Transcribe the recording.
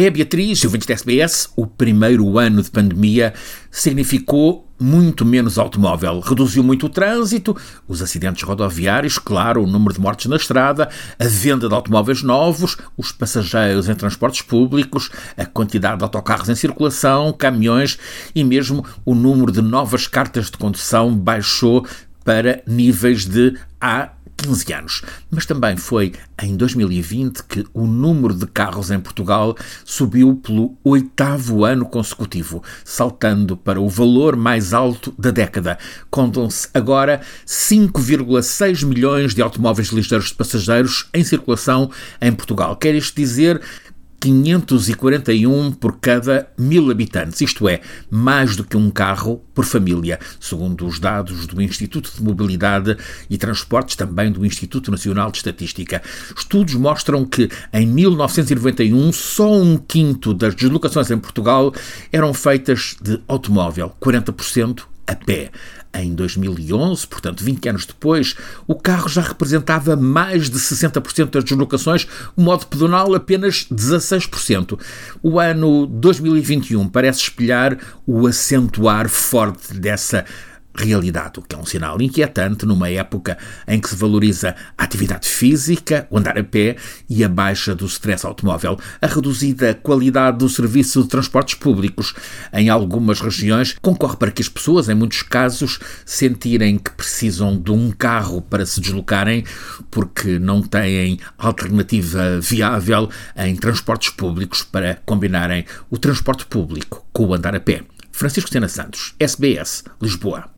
É Beatriz, ouvinte da SBS, o primeiro ano de pandemia significou muito menos automóvel. Reduziu muito o trânsito, os acidentes rodoviários, claro, o número de mortes na estrada, a venda de automóveis novos, os passageiros em transportes públicos, a quantidade de autocarros em circulação, caminhões e mesmo o número de novas cartas de condução baixou para níveis de A 15 anos. Mas também foi em 2020 que o número de carros em Portugal subiu pelo oitavo ano consecutivo, saltando para o valor mais alto da década. Contam-se agora 5,6 milhões de automóveis ligeiros de passageiros em circulação em Portugal. Quer isto dizer 541 por cada mil habitantes, isto é, mais do que um carro por família, segundo os dados do Instituto de Mobilidade e Transportes, também do Instituto Nacional de Estatística. Estudos mostram que em 1991 só um quinto das deslocações em Portugal eram feitas de automóvel, 40% a pé. Em 2011, portanto 20 anos depois, o carro já representava mais de 60% das deslocações, o modo pedonal apenas 16%. O ano 2021 parece espelhar o acentuar forte dessa realidade, o que é um sinal inquietante numa época em que se valoriza a atividade física, o andar a pé e a baixa do stress automóvel, a reduzida qualidade do serviço de transportes públicos. Em algumas regiões, concorre para que as pessoas, em muitos casos, sentirem que precisam de um carro para se deslocarem porque não têm alternativa viável em transportes públicos para combinarem o transporte público com o andar a pé. Francisco Sena Santos, SBS, Lisboa.